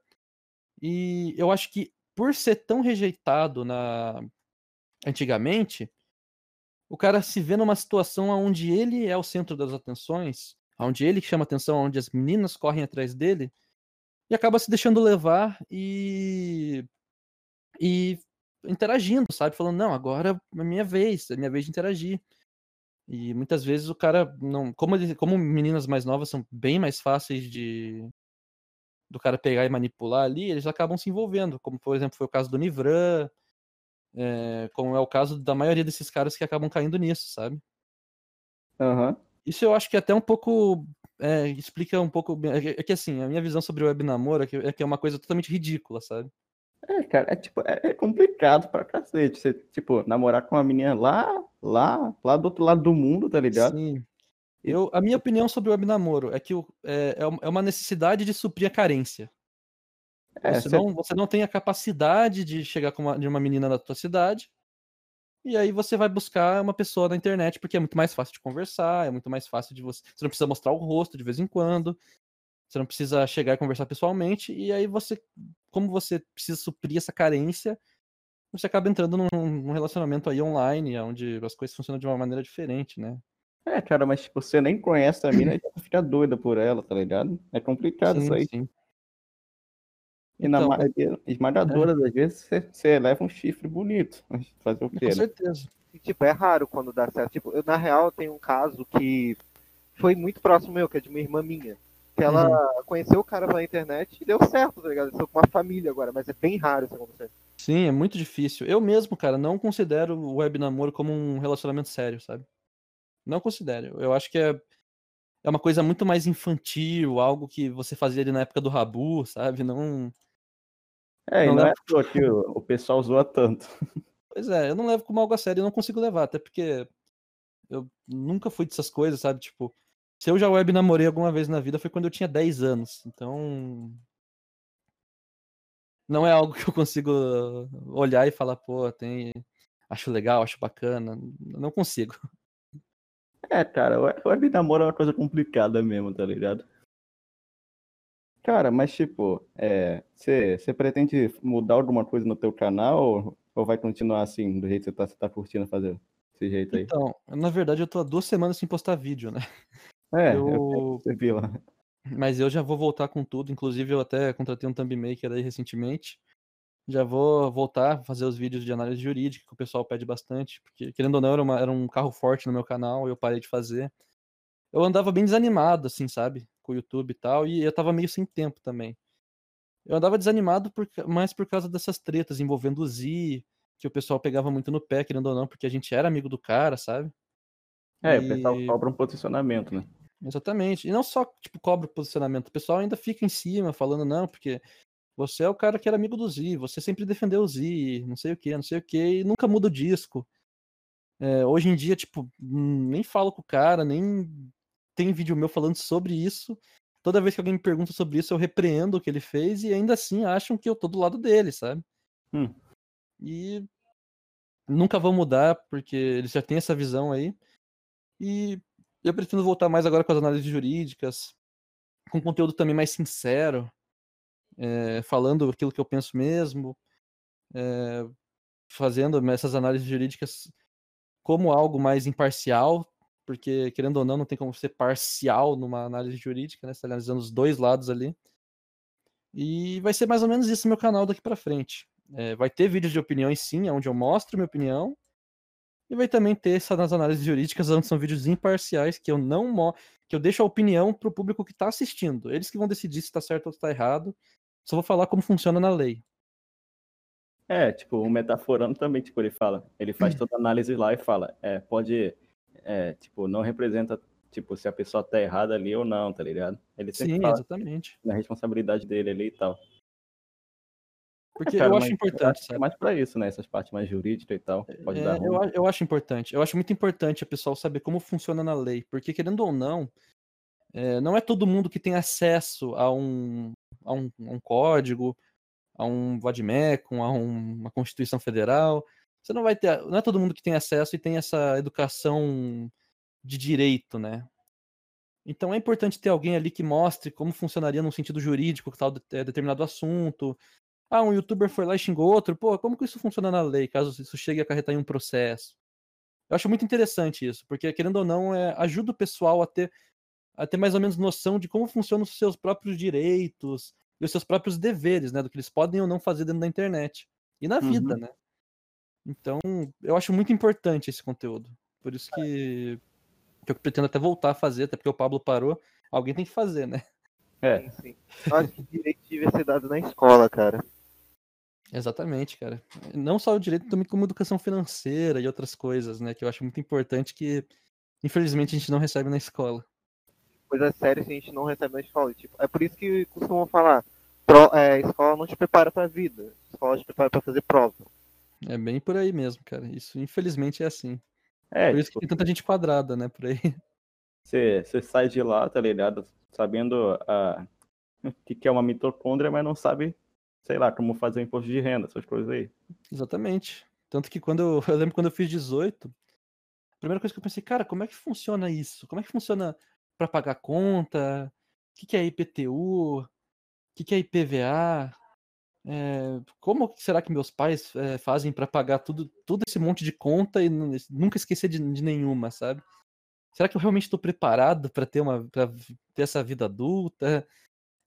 E eu acho que por ser tão rejeitado na antigamente, o cara se vê numa situação onde ele é o centro das atenções, onde ele chama atenção, onde as meninas correm atrás dele, e acaba se deixando levar e e interagindo, sabe? Falando, não, agora é minha vez, é minha vez de interagir. E muitas vezes o cara não. Como, ele, como meninas mais novas são bem mais fáceis de. do cara pegar e manipular ali, eles acabam se envolvendo. Como, por exemplo, foi o caso do Nivran, é, como é o caso da maioria desses caras que acabam caindo nisso, sabe? Uhum. Isso eu acho que até um pouco. É, explica um pouco. É, é que assim, a minha visão sobre o web namoro é que, é que é uma coisa totalmente ridícula, sabe? É, cara, é tipo, é, é complicado pra cacete. Você, tipo, namorar com uma menina lá, lá, lá do outro lado do mundo, tá ligado? Sim. Eu, a minha opinião sobre o web namoro é que é, é uma necessidade de suprir a carência. É, você, não, você não tem a capacidade de chegar com uma, de uma menina da tua cidade, e aí você vai buscar uma pessoa na internet, porque é muito mais fácil de conversar, é muito mais fácil de você. Você não precisa mostrar o rosto de vez em quando. Você não precisa chegar e conversar pessoalmente, e aí você, como você precisa suprir essa carência, você acaba entrando num, num relacionamento aí online, onde as coisas funcionam de uma maneira diferente, né? É, cara, mas tipo, você nem conhece a mina e já fica doida por ela, tá ligado? É complicado sim, isso aí. Sim. E então, na maioria esmagadora é. das vezes você, você leva um chifre bonito. Fazer o quê? Com né? certeza. E, tipo, é raro quando dá certo. Tipo, eu, na real, tenho um caso que foi muito próximo meu, que é de uma irmã minha. Que ela uhum. conheceu o cara pela internet e deu certo, tá ligado? Estou com uma família agora, mas é bem raro isso acontecer. Sim, é muito difícil. Eu mesmo, cara, não considero o web namoro como um relacionamento sério, sabe? Não considero. Eu acho que é, é uma coisa muito mais infantil, algo que você fazia ali na época do Rabu, sabe? Não. É, não, não é levo... que o, o pessoal zoa tanto. Pois é, eu não levo como algo a sério, eu não consigo levar, até porque eu nunca fui dessas coisas, sabe? Tipo, se eu já web namorei alguma vez na vida foi quando eu tinha 10 anos. Então. Não é algo que eu consigo olhar e falar, pô, tem. Acho legal, acho bacana. Não consigo. É, cara, o web namoro é uma coisa complicada mesmo, tá ligado? Cara, mas tipo, você é, pretende mudar alguma coisa no teu canal ou, ou vai continuar assim, do jeito que você tá, você tá curtindo fazer desse jeito aí? Então, na verdade eu tô há duas semanas sem postar vídeo, né? É, eu... eu lá. Mas eu já vou voltar com tudo. Inclusive, eu até contratei um thumb maker aí recentemente. Já vou voltar a fazer os vídeos de análise jurídica, que o pessoal pede bastante. Porque, querendo ou não, era, uma, era um carro forte no meu canal e eu parei de fazer. Eu andava bem desanimado, assim, sabe? Com o YouTube e tal. E eu tava meio sem tempo também. Eu andava desanimado por, mais por causa dessas tretas envolvendo o Z, que o pessoal pegava muito no pé, querendo ou não, porque a gente era amigo do cara, sabe? É, e... o pessoal cobra um posicionamento, né? Exatamente. E não só, tipo, cobra o posicionamento. O pessoal ainda fica em cima falando, não, porque Você é o cara que era amigo do Z, você sempre defendeu o Z, não sei o que, não sei o que, e nunca muda o disco. É, hoje em dia, tipo, hum, nem falo com o cara, nem tem vídeo meu falando sobre isso. Toda vez que alguém me pergunta sobre isso, eu repreendo o que ele fez e ainda assim acham que eu tô do lado dele, sabe? Hum. E nunca vão mudar, porque eles já têm essa visão aí. E eu pretendo voltar mais agora com as análises jurídicas, com conteúdo também mais sincero, é, falando aquilo que eu penso mesmo, é, fazendo essas análises jurídicas como algo mais imparcial, porque querendo ou não, não tem como ser parcial numa análise jurídica, né? Você tá analisando os dois lados ali. E vai ser mais ou menos isso meu canal daqui para frente. É, vai ter vídeos de opiniões sim, onde eu mostro minha opinião. E vai também ter essas análises jurídicas, onde são vídeos imparciais, que eu não que eu deixo a opinião para o público que está assistindo. Eles que vão decidir se está certo ou está errado. Só vou falar como funciona na lei. É, tipo, o metaforando também, tipo, ele fala, ele faz toda a análise lá e fala, é, pode, é, tipo, não representa, tipo, se a pessoa tá errada ali ou não, tá ligado? Ele sempre Sim, fala exatamente. na responsabilidade dele ali e tal. Porque É, cara, eu acho importante, É mais pra isso, né? Essas partes mais jurídicas e tal. Pode É, dar eu, ruim. eu acho importante. Eu acho muito importante o pessoal saber como funciona na lei. Porque, querendo ou não, é, não é todo mundo que tem acesso a um, a um, a um código, a um vademecum, a um- uma Constituição Federal. Você não vai ter. Não é todo mundo que tem acesso e tem essa educação de direito, né? Então é importante ter alguém ali que mostre como funcionaria num sentido jurídico tal é, determinado assunto. Ah, um youtuber foi lá e xingou outro. Pô, como que isso funciona na lei, caso isso chegue a acarretar em um processo? Eu acho muito interessante isso, porque querendo ou não, é, ajuda o pessoal a ter, a ter mais ou menos noção de como funcionam os seus próprios direitos e os seus próprios deveres, né? Do que eles podem ou não fazer dentro da internet. E na Uhum. vida, né? Então, eu acho muito importante esse conteúdo. Por isso que, que eu pretendo até voltar a fazer, até porque o Pablo parou. Alguém tem que fazer, né? É, Sim, acho que direito devia ser dado na escola, cara. Exatamente, cara. Não só o direito, também como educação financeira e outras coisas, né? Que eu acho muito importante que, infelizmente, a gente não recebe na escola. Coisas sérias que a gente não recebe na escola. Tipo, é por isso que costumam falar, pro, é, escola não te prepara pra vida. Escola te prepara pra fazer prova. É bem por aí mesmo, cara. Isso, infelizmente, é assim. é Por isso tipo, que tem tanta gente quadrada, né? Por aí. você, você sai de lá, tá ligado? Sabendo a, o que, é uma mitocôndria, mas não sabe, sei lá, como fazer o imposto de renda, essas coisas aí. Exatamente. Tanto que quando eu, eu lembro quando eu fiz 18, a primeira coisa que eu pensei, cara, como é que funciona isso? Como é que funciona para pagar conta? O que, que é IPTU? O que, que é IPVA? É, como será que meus pais é, fazem para pagar tudo, tudo esse monte de conta e nu- nunca esquecer de, de nenhuma, sabe? Será que eu realmente estou preparado para ter uma para ter essa vida adulta?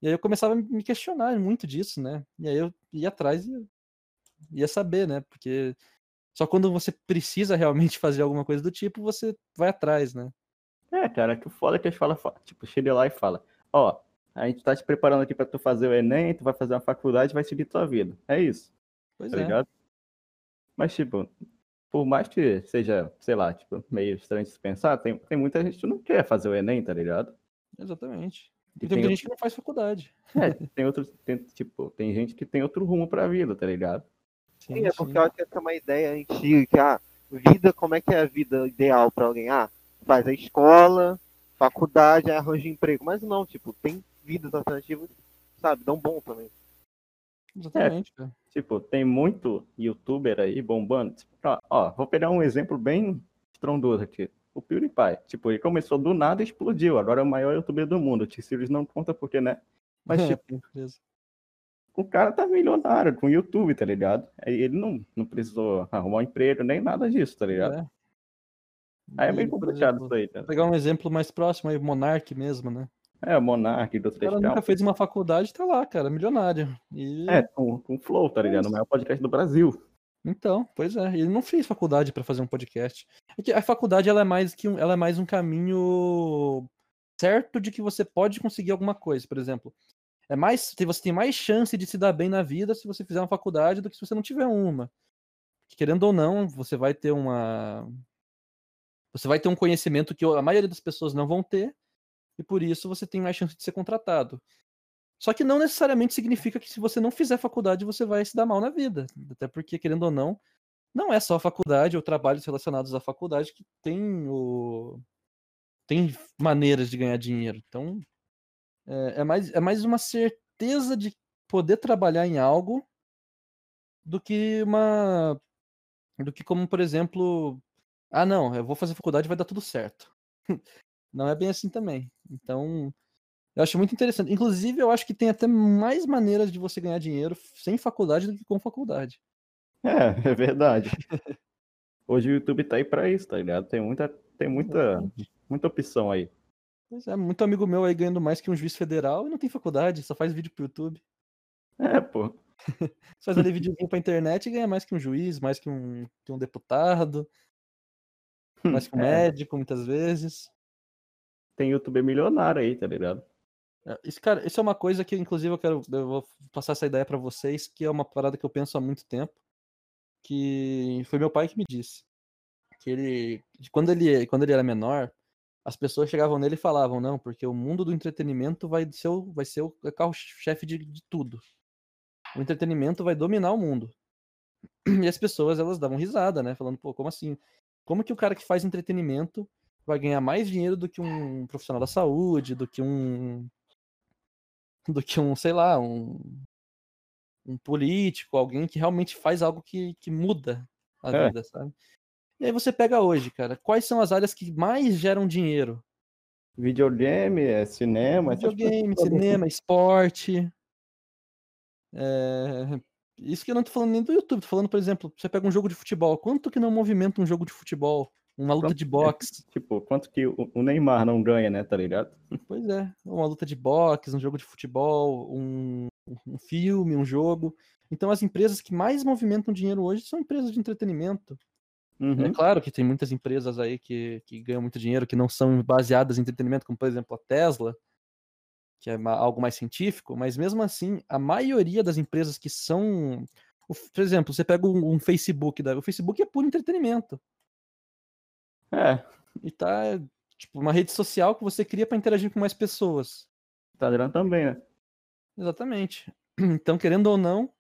E aí eu começava a me questionar muito disso, né? E aí eu ia atrás e ia saber, né? Porque só quando você precisa realmente fazer alguma coisa do tipo, você vai atrás, né? É, cara, que o foda é que eles falam, fa- tipo, chega lá e fala, ó, a gente tá te preparando aqui pra tu fazer o Enem, tu vai fazer uma faculdade, vai seguir tua vida. É isso, Pois tá é. ligado? Mas, tipo, por mais que seja, sei lá, tipo, meio estranho de se pensar, tem, tem muita gente que não quer fazer o Enem, tá ligado? Exatamente. E E tem tem, muita gente que não faz faculdade. é, tem outros, tem, tipo, tem gente que tem outro rumo pra vida, tá ligado? Sim, é porque eu acho que essa é uma ideia antiga, que ah, vida, como é que é a vida ideal pra alguém? Ah, faz a escola, faculdade, arranja emprego. Mas não, tipo, tem vidas alternativas, sabe, dão bom também. Exatamente, cara. Tipo, tem muito youtuber aí bombando. Tipo, ó, ó, vou pegar um exemplo bem estrondoso aqui. O PewDiePie. Tipo, ele começou do nada e explodiu. Agora é o maior youtuber do mundo. O T-Series não conta porque, né? Mas, É, tipo, beleza. o cara tá milionário com o YouTube, tá ligado? Aí ele não, não precisou arrumar um emprego, nem nada disso, tá ligado? É. Aí é meio complicado exemplo, isso aí, tá? Pegar um exemplo mais próximo aí, Monark mesmo, né? É, Monark do O cara 3 nunca fez uma faculdade, tá lá, cara, milionário. E... É, com, com Flow, tá ligado? O maior podcast do Brasil. Então, pois é, ele não fez faculdade pra fazer um podcast. É a faculdade ela é mais que um, ela é mais um caminho certo de que você pode conseguir alguma coisa, por exemplo. É mais, você tem mais chance de se dar bem na vida se você fizer uma faculdade do que se você não tiver uma. Querendo ou não, você vai ter uma você vai ter um conhecimento que a maioria das pessoas não vão ter e por isso você tem mais chance de ser contratado. Só que não necessariamente significa que se você não fizer faculdade você vai se dar mal na vida. Até porque, querendo ou não, não é só a faculdade ou trabalhos relacionados à faculdade que tem o. tem maneiras de ganhar dinheiro. Então, é, é mais, é mais uma certeza de poder trabalhar em algo do que uma. do que como, por exemplo. Ah, não, eu vou fazer faculdade e vai dar tudo certo. não é bem assim também. Então, eu acho muito interessante. Inclusive, eu acho que tem até mais maneiras de você ganhar dinheiro sem faculdade do que com faculdade. É, é verdade. Hoje o YouTube tá aí pra isso, tá ligado? Tem muita, tem muita, muita opção aí. Pois é, muito amigo meu aí ganhando mais que um juiz federal e não tem faculdade, só faz vídeo pro YouTube. É, pô. faz ali videozinho pra internet e ganha mais que um juiz, mais que um, que um deputado, mais que um é. médico, muitas vezes. Tem youtuber milionário aí, tá ligado? É, isso, cara, isso é uma coisa que, inclusive, eu quero. Eu vou passar essa ideia para vocês, que é uma parada que eu penso há muito tempo. Que foi meu pai que me disse. Que ele. Quando ele, quando ele era menor, as pessoas chegavam nele e falavam, não, porque o mundo do entretenimento vai ser o, vai ser o carro-chefe de, de tudo. O entretenimento vai dominar o mundo. E as pessoas, elas davam risada, né? Falando, pô, como assim? Como que o cara que faz entretenimento vai ganhar mais dinheiro do que um profissional da saúde, do que um do que um, sei lá, um, um político, alguém que realmente faz algo que, que muda a é. vida, sabe? E aí você pega hoje, cara, quais são as áreas que mais geram dinheiro? Videogame, é cinema, videogame, cinema, esporte. É... Isso que eu não tô falando nem do YouTube, tô falando, por exemplo, você pega um jogo de futebol, quanto que não movimenta um jogo de futebol? Uma luta quanto, de boxe. É, tipo, quanto que o Neymar não ganha, né? Tá ligado? Pois é. Uma luta de boxe, um jogo de futebol, um, um filme, um jogo. Então, as empresas que mais movimentam dinheiro hoje são empresas de entretenimento. É uhum. É claro que tem muitas empresas aí que, que ganham muito dinheiro, que não são baseadas em entretenimento, como por exemplo a Tesla, que é algo mais científico, mas mesmo assim, a maioria das empresas que são. Por exemplo, você pega um, um Facebook, o Facebook é puro entretenimento. É. E tá, tipo, uma rede social que você cria para interagir com mais pessoas. Instagram também, né? Exatamente. Então, querendo ou não,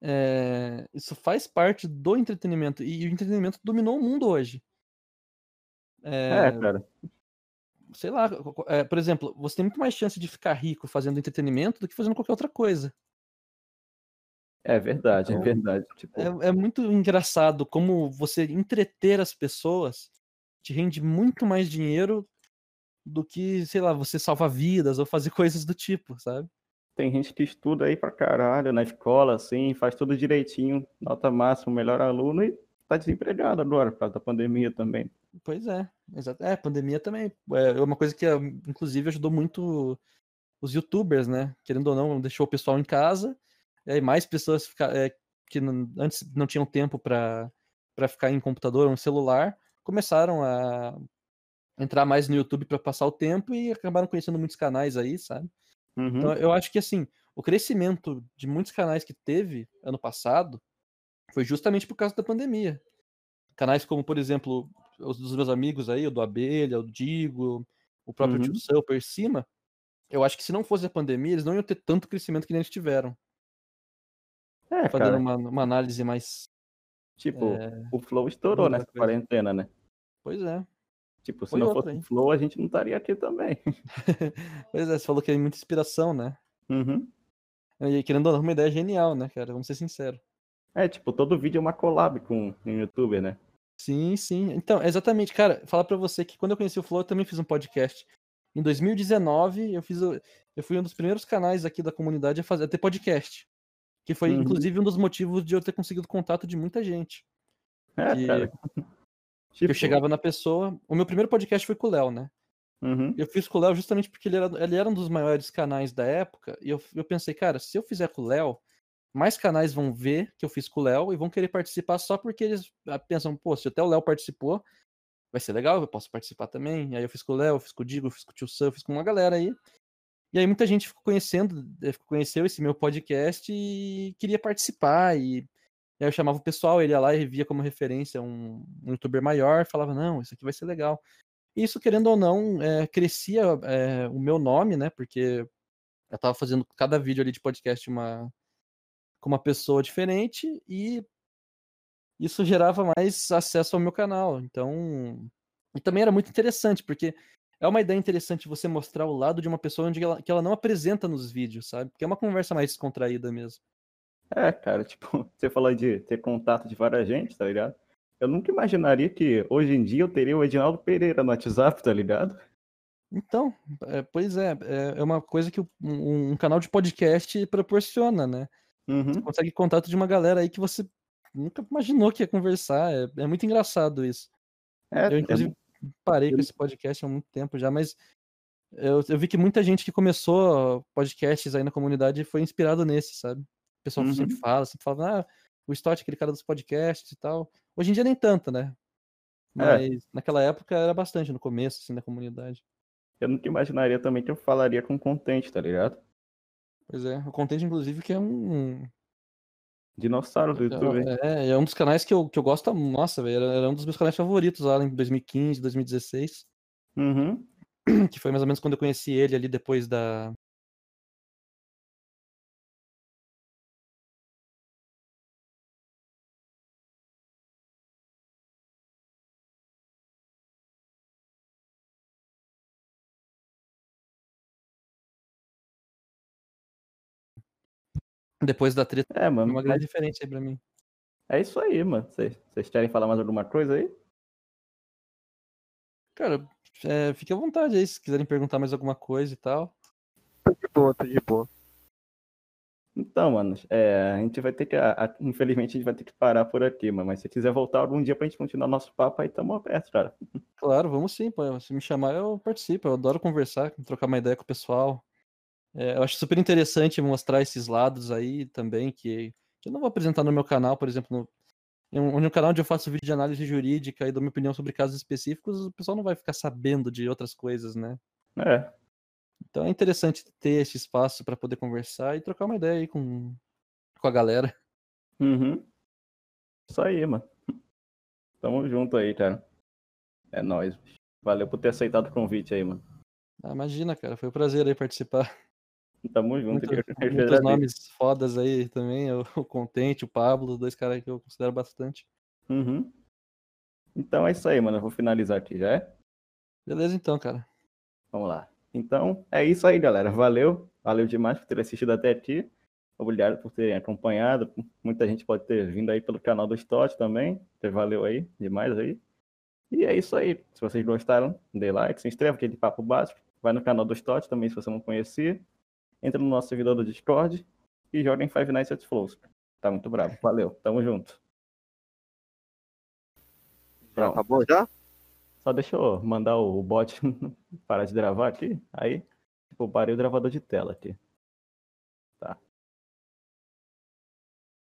é, isso faz parte do entretenimento. E o entretenimento dominou o mundo hoje. É, é cara. Sei lá, é, por exemplo, você tem muito mais chance de ficar rico fazendo entretenimento do que fazendo qualquer outra coisa. É verdade, é então, é verdade. Tipo... É, é, muito engraçado como você entreter as pessoas te rende muito mais dinheiro do que, sei lá, você salvar vidas ou fazer coisas do tipo, sabe? Tem gente que estuda aí pra caralho na escola, assim, faz tudo direitinho, nota máxima, melhor aluno e tá desempregado agora, por causa da pandemia também. Pois é, exato. É, pandemia também. É uma coisa que, inclusive, ajudou muito os youtubers, né? Querendo ou não, deixou o pessoal em casa e aí mais pessoas fica, é, que não, antes não tinham tempo para ficar em computador ou um celular começaram a entrar mais no YouTube para passar o tempo e acabaram conhecendo muitos canais aí, sabe? Uhum. Então eu acho que assim, o crescimento de muitos canais que teve ano passado foi justamente por causa da pandemia. Canais como, por exemplo, os dos meus amigos aí, o do Abelha, o Digo, o próprio uhum. Tio Super cima, eu acho que se não fosse a pandemia, eles não iam ter tanto crescimento que eles tiveram. É, fazendo uma, uma, análise mais. Tipo, é... o Flow estourou nessa coisa. quarentena, né? Pois é. Tipo, se Foi não fosse o Flow, a gente não estaria aqui também. pois é, você falou que é muita inspiração, né? Uhum. E querendo ou não, uma ideia genial, né, cara? Vamos ser sinceros. É, tipo, todo vídeo é uma collab com um youtuber, né? Sim, sim. Então, exatamente, cara, falar pra você que quando eu conheci o Flow, eu também fiz um podcast. Em 2019, eu fiz. Eu fui um dos primeiros canais aqui da comunidade a fazer a ter podcast. Que foi, uhum. inclusive, um dos motivos de eu ter conseguido contato de muita gente. É, que, cara. Tipo... Eu chegava na pessoa. O meu primeiro podcast foi com o Léo, né? Uhum. Eu fiz com o Léo justamente porque ele era, ele era um dos maiores canais da época. E eu, eu pensei, cara, se eu fizer com o Léo, mais canais vão ver que eu fiz com o Léo e vão querer participar só porque eles ah, pensam, pô, se até o Léo participou, vai ser legal, eu posso participar também. Aí eu fiz com o Léo, fiz com o Digo, fiz com o Tio Sam, fiz com uma galera aí. E aí muita gente ficou conhecendo, eh, conheceu esse meu podcast e queria participar. E, aí eu chamava o pessoal, ele ia lá e via como referência um, um youtuber maior, falava, não, isso aqui vai ser legal. E isso, querendo ou não, é, crescia é, o meu nome, né? Porque Eu tava fazendo cada vídeo ali de podcast uma, com uma pessoa diferente e isso gerava mais acesso ao meu canal. Então, e também era muito interessante, porque é uma ideia interessante você mostrar o lado de uma pessoa onde ela, que ela não apresenta nos vídeos, sabe? Porque é uma conversa mais descontraída mesmo. É, cara, tipo, você falou de ter contato de várias gente, tá ligado? Eu nunca imaginaria que hoje em dia eu teria o Edinaldo Pereira no WhatsApp, tá ligado? Então, é, pois é, é, é uma coisa que um, um, canal de podcast proporciona, né? Uhum. Você consegue contato de uma galera aí que você nunca imaginou que ia conversar. É, é muito engraçado isso. É, eu, inclusive, é... parei com esse podcast há muito tempo já, mas eu, eu vi que muita gente que começou podcasts aí na comunidade foi inspirado nesse, sabe? O pessoal uhum. sempre fala, sempre fala, ah, o Stott, aquele cara dos podcasts e tal. Hoje em dia nem tanto, né? Mas é. naquela época era bastante no começo, assim, da comunidade. Eu nunca imaginaria também que eu falaria com Contente, tá ligado? Pois é, o Contente, inclusive, que é um. Dinossauro do YouTube. É, é um dos canais que eu, que eu gosto. Nossa, velho, era, era um dos meus canais favoritos lá em 2015, 2016. Uhum. Que foi mais ou menos quando eu conheci ele ali depois da, Depois da treta, é, mano, uma grande diferença aí pra mim. É isso aí, mano. Vocês querem falar mais alguma coisa aí? Cara, é, fique à vontade aí, se quiserem perguntar mais alguma coisa e tal. Tô de boa, tô de boa. Então, mano, é, a gente vai ter que. A, infelizmente, a gente vai ter que parar por aqui, mano. Mas se quiser voltar algum dia pra gente continuar nosso papo, aí tamo aberto, cara. Claro, vamos sim, pô. Se me chamar, eu participo. Eu adoro conversar, trocar uma ideia com o pessoal. É, eu acho super interessante mostrar esses lados aí também, que, que eu não vou apresentar no meu canal, por exemplo, no, no canal onde eu faço vídeo de análise jurídica e dou minha opinião sobre casos específicos, o pessoal não vai ficar sabendo de outras coisas, né? É. Então é interessante ter esse espaço para poder conversar e trocar uma ideia aí com, com a galera. Uhum. Isso aí, mano. Tamo junto aí, cara. É nóis. Valeu por ter aceitado o convite aí, mano. Ah, imagina, cara. Foi um prazer aí participar. Tamo junto. Muito, muitos nomes fodas aí também. O, o Contente, o Pablo, dois caras que eu considero bastante. Uhum. Então é isso aí, mano. Eu vou finalizar aqui, já é? Beleza então, cara. Vamos lá. Então é isso aí, galera. Valeu. Valeu demais por ter assistido até aqui. Obrigado por terem acompanhado. Muita gente pode ter vindo aí pelo canal do Stott também. Valeu aí, demais aí. E é isso aí. Se vocês gostaram, dê like, se inscreva, aquele papo básico. Vai no canal do Stott também, se você não conhecia entra no nosso servidor do Discord e joga em Five Nights at Flows. Tá muito bravo. Valeu, tamo junto. Já acabou já? Só deixa eu mandar o bot parar de gravar aqui. Aí, tipo, parei o gravador de tela aqui.